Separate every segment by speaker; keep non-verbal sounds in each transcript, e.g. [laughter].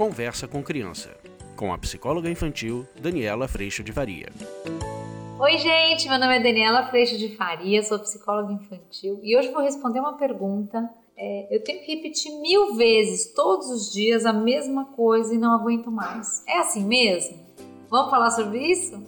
Speaker 1: Conversa com Criança, com a psicóloga infantil Daniela Freixo de Faria.
Speaker 2: Oi, gente, meu nome é Daniela Freixo de Faria, sou psicóloga infantil e hoje vou responder uma pergunta. É, eu tenho que repetir mil vezes todos os dias a mesma coisa e não aguento mais. É assim mesmo? Vamos falar sobre isso?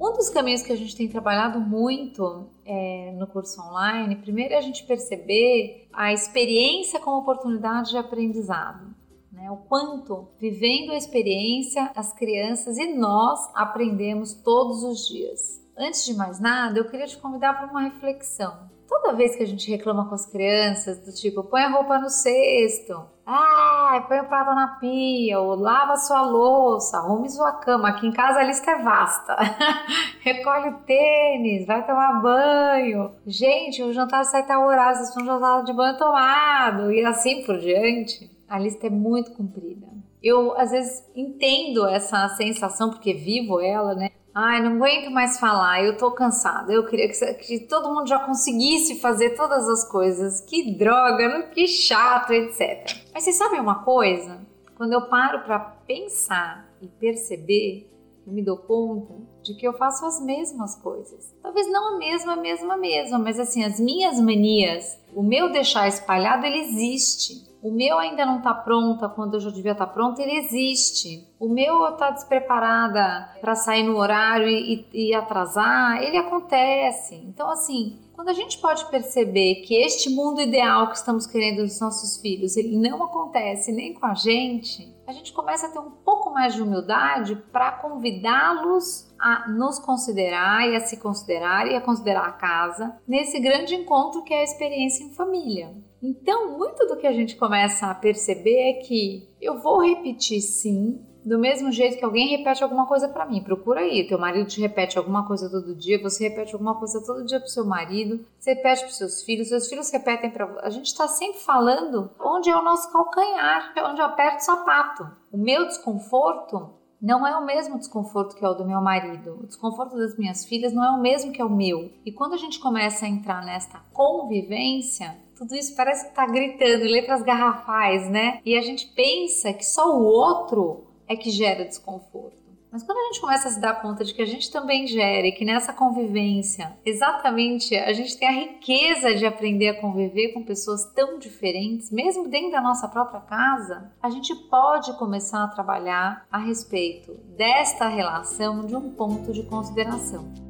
Speaker 2: Um dos caminhos que a gente tem trabalhado muito é, no curso online, primeiro é a gente perceber a experiência como oportunidade de aprendizado. Né? O quanto, vivendo a experiência, as crianças e nós aprendemos todos os dias. Antes de mais nada, eu queria te convidar para uma reflexão. Toda vez que a gente reclama com as crianças, do tipo, põe a roupa no cesto, ah, põe o prato na pia, ou lava sua louça, arrume sua cama. Aqui em casa a lista é vasta. [laughs] Recolhe tênis, vai tomar banho. Gente, o jantar sai tal horário, vocês estão jantar de banho tomado, e assim por diante. A lista é muito comprida. Eu às vezes entendo essa sensação porque vivo ela, né? Ai, não aguento mais falar, eu tô cansada. Eu queria que, que, todo mundo já conseguisse fazer todas as coisas. Que droga, que chato, etc. Mas vocês sabem uma coisa? Quando eu paro para pensar e perceber, eu me dou conta de que eu faço as mesmas coisas. Talvez não a mesma, a mesma, a mesma, mas assim, as minhas manias, o meu deixar espalhado, ele existe. O meu ainda não está pronta quando eu já devia estar tá pronta, ele existe. O meu está despreparada para sair no horário e, e, atrasar, ele acontece. Então, assim, quando a gente pode perceber que este mundo ideal que estamos querendo dos nossos filhos, ele não acontece nem com a gente, a gente começa a ter um pouco mais de humildade para convidá-los a nos considerar e a se considerar e a considerar a casa nesse grande encontro que é a experiência em família. Então, muito do que a gente começa a perceber é que eu vou repetir sim, do mesmo jeito que alguém repete alguma coisa para mim. Procura aí, teu marido te repete alguma coisa todo dia, você repete alguma coisa todo dia pro seu marido, você repete pros seus filhos, seus filhos repetem para A gente está sempre falando onde é o nosso calcanhar, onde eu aperto o sapato. O meu desconforto não é o mesmo desconforto que é o do meu marido. O desconforto das minhas filhas não é o mesmo que é o meu. E quando a gente começa a entrar nesta convivência, tudo isso parece que está gritando, letras garrafais, né? E a gente pensa que só o outro é que gera desconforto. Mas quando a gente começa a se dar conta de que a gente também gera e que nessa convivência, exatamente, a gente tem a riqueza de aprender a conviver com pessoas tão diferentes, mesmo dentro da nossa própria casa, a gente pode começar a trabalhar a respeito desta relação de um ponto de consideração.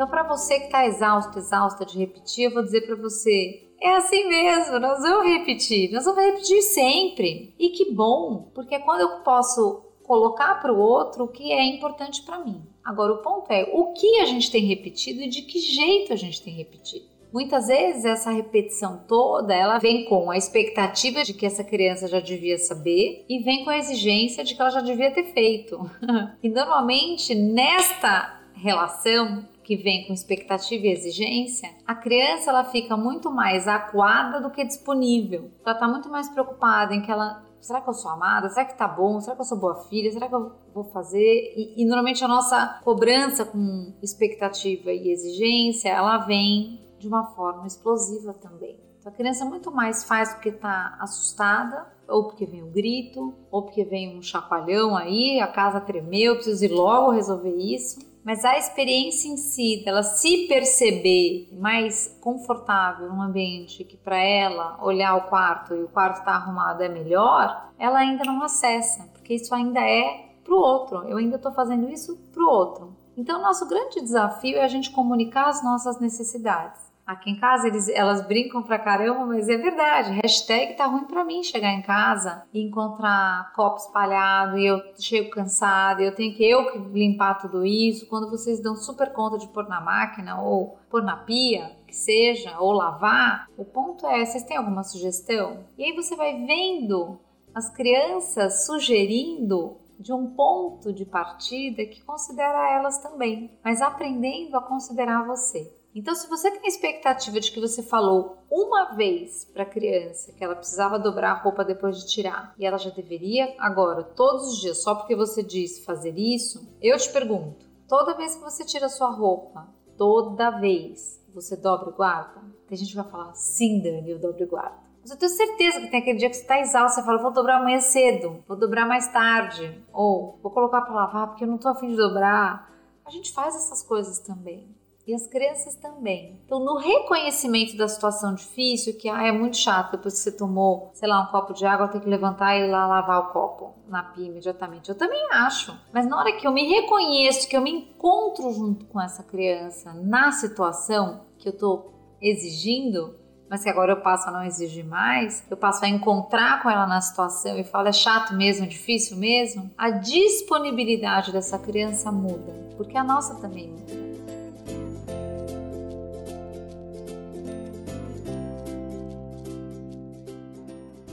Speaker 2: Então, para você que está exausto, exausta de repetir, eu vou dizer para você: é assim mesmo, nós vamos repetir, nós vamos repetir sempre. E que bom, porque é quando eu posso colocar para o outro o que é importante para mim. Agora, o ponto é o que a gente tem repetido e de que jeito a gente tem repetido. Muitas vezes essa repetição toda, ela vem com a expectativa de que essa criança já devia saber e vem com a exigência de que ela já devia ter feito. [laughs] e normalmente nesta relação que vem com expectativa e exigência, a criança ela fica muito mais acuada do que disponível. Ela está muito mais preocupada em que ela será que eu sou amada? Será que tá bom? Será que eu sou boa filha? Será que eu vou fazer? E, e, normalmente a nossa cobrança com expectativa e exigência, ela vem de uma forma explosiva também. Então a criança muito mais faz porque está assustada, ou porque vem um grito, ou porque vem um chacoalhão aí, a casa tremeu, eu preciso ir logo resolver isso mas a experiência em si, dela se perceber mais confortável num ambiente que para ela olhar o quarto e o quarto está arrumado é melhor, ela ainda não acessa, porque isso ainda é para o outro. Eu ainda estou fazendo isso para o outro. Então, nosso grande desafio é a gente comunicar as nossas necessidades. Aqui em casa eles, elas brincam pra caramba, mas é verdade. Hashtag tá ruim pra mim chegar em casa e encontrar copo espalhado e eu chego cansada, eu tenho que eu que limpar tudo isso. Quando vocês dão super conta de pôr na máquina ou pôr na pia, que seja, ou lavar, o ponto é, vocês têm alguma sugestão? E aí você vai vendo as crianças sugerindo de um ponto de partida que considera elas também, mas aprendendo a considerar você. Então, se você tem a expectativa de que você falou uma vez para a criança que ela precisava dobrar a roupa depois de tirar e ela já deveria agora, todos os dias, só porque você disse fazer isso, eu te pergunto: toda vez que você tira sua roupa, toda vez, você dobra e guarda? Tem gente que vai falar: sim, Dani, eu dobro e guardo. Mas eu tenho certeza que tem aquele dia que você está exausto, você fala, vou dobrar amanhã cedo, vou dobrar mais tarde, ou vou colocar para lavar porque eu não estou afim de dobrar. A gente faz essas coisas também. E as crianças também. Então, no reconhecimento da situação difícil, que ah, é muito chato depois que você tomou, sei lá, um copo de água, ter que levantar e ir lá lavar o copo na pia imediatamente. Eu também acho. Mas na hora que eu me reconheço, que eu me encontro junto com essa criança na situação que eu estou exigindo, mas que agora eu passo a não exigir mais, eu passo a encontrar com ela na situação e falo, é chato mesmo, é difícil mesmo, a disponibilidade dessa criança muda, porque a nossa também muda.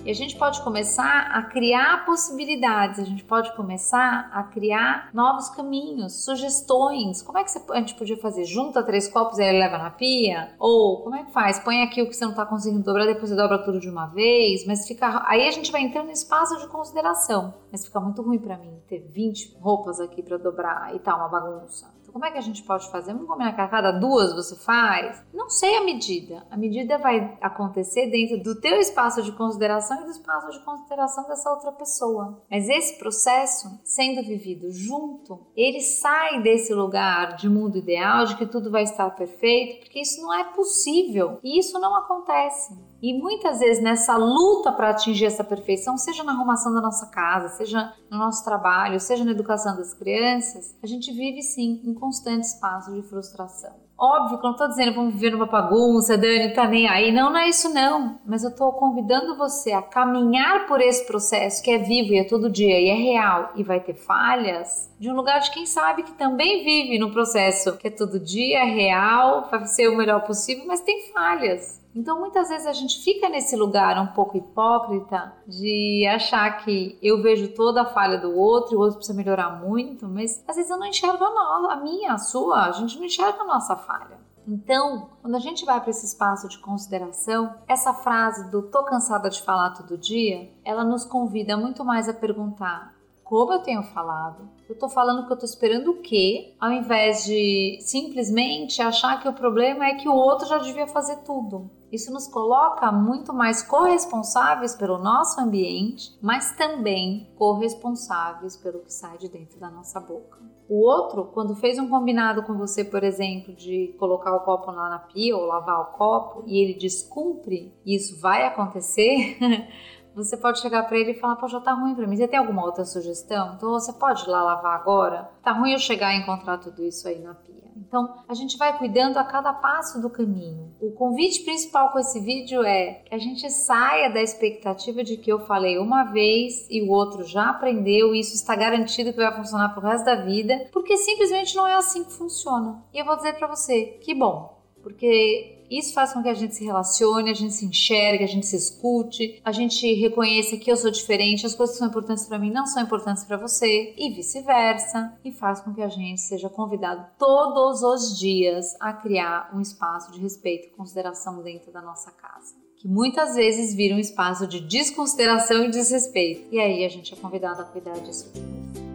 Speaker 2: E a gente pode começar a criar possibilidades, a gente pode começar a criar novos caminhos, sugestões. Como é que a gente podia fazer? Junta três copos e ele leva na pia? Ou como é que faz? Põe aqui o que você não está conseguindo dobrar, depois você dobra tudo de uma vez, mas fica. Aí a gente vai entrando no espaço de consideração. Mas fica muito ruim para mim ter 20 roupas aqui para dobrar e tá uma bagunça. Como é que a gente pode fazer? Vamos combinar que a cada duas você faz? Não sei a medida. A medida vai acontecer dentro do teu espaço de consideração e do espaço de consideração dessa outra pessoa. Mas esse processo, sendo vivido junto, ele sai desse lugar de mundo ideal, de que tudo vai estar perfeito, porque isso não é possível. E isso não acontece. E muitas vezes nessa luta para atingir essa perfeição, seja na arrumação da nossa casa, seja no nosso trabalho, seja na educação das crianças, a gente vive sim um constante espaço de frustração. Óbvio que eu não estou dizendo vamos viver numa bagunça, Dani tá nem aí. Não, não é isso não. Mas eu estou convidando você a caminhar por esse processo que é vivo e é todo dia e é real e vai ter falhas, de um lugar de quem sabe que também vive no processo que é todo dia, é real, vai ser o melhor possível, mas tem falhas. Então, muitas vezes a gente fica nesse lugar um pouco hipócrita de achar que eu vejo toda a falha do outro e o outro precisa melhorar muito, mas às vezes eu não enxergo a, minha, a sua, a gente não enxerga a nossa falha. Então, quando a gente vai para esse espaço de consideração, essa frase do tô cansada de falar todo dia, ela nos convida muito mais a perguntar como eu tenho falado. Eu estou falando que eu estou esperando o quê, ao invés de simplesmente achar que o problema é que o outro já devia fazer tudo. Isso nos coloca muito mais corresponsáveis pelo nosso ambiente, mas também corresponsáveis pelo que sai de dentro da nossa boca. O outro, quando fez um combinado com você, por exemplo, de colocar o copo lá na pia ou lavar o copo e ele descumpre, e isso vai acontecer, [laughs] você pode chegar para ele e falar: já tá ruim para mim. Você tem alguma outra sugestão? Então você pode ir lá lavar agora? Tá ruim eu chegar e encontrar tudo isso aí na pia. Então, a gente vai cuidando a cada passo do caminho. O convite principal com esse vídeo é que a gente saia da expectativa de que eu falei uma vez e o outro já aprendeu e isso está garantido que vai funcionar pro resto da vida, porque simplesmente não é assim que funciona. E eu vou dizer para você, que bom, porque isso faz com que a gente se relacione, a gente se enxergue, a gente se escute, a gente reconheça que eu sou diferente, as coisas que são importantes para mim não são importantes para você e vice-versa, e faz com que a gente seja convidado todos os dias a criar um espaço de respeito e consideração dentro da nossa casa que muitas vezes vira um espaço de desconsideração e desrespeito. E aí a gente é convidado a cuidar disso tudo.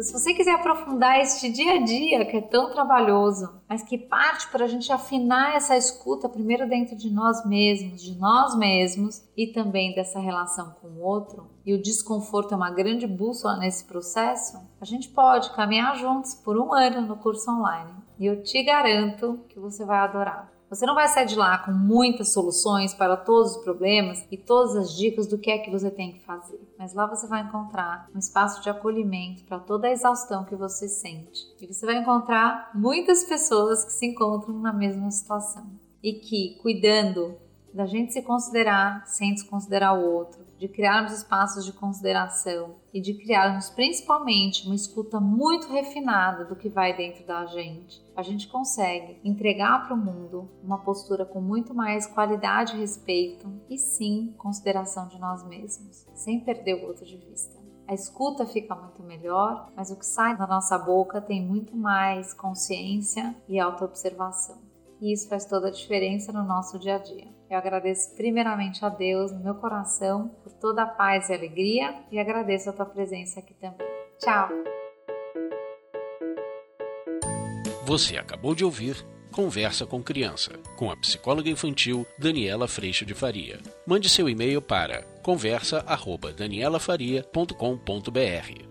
Speaker 2: Se você quiser aprofundar este dia a dia que é tão trabalhoso, mas que parte para a gente afinar essa escuta primeiro dentro de nós mesmos, de nós mesmos e também dessa relação com o outro, e o desconforto é uma grande bússola nesse processo, a gente pode caminhar juntos por um ano no curso online. E eu te garanto que você vai adorar. Você não vai sair de lá com muitas soluções para todos os problemas e todas as dicas do que é que você tem que fazer, mas lá você vai encontrar um espaço de acolhimento para toda a exaustão que você sente. E você vai encontrar muitas pessoas que se encontram na mesma situação e que, cuidando da gente se considerar sem desconsiderar o outro, de criarmos espaços de consideração e de criarmos principalmente uma escuta muito refinada do que vai dentro da gente, a gente consegue entregar para o mundo uma postura com muito mais qualidade respeito e sim consideração de nós mesmos, sem perder o outro de vista. a escuta fica muito melhor, mas o que sai da nossa boca tem muito mais consciência e autoobservação. E isso faz toda a diferença no nosso dia a dia. Eu agradeço primeiramente a Deus no meu coração por toda a paz e alegria e agradeço a tua presença aqui também. Tchau!
Speaker 1: Você acabou de ouvir Conversa com Criança, com a psicóloga infantil Daniela Freixo de Faria. Mande seu e-mail para conversa@danielafaria.com.br.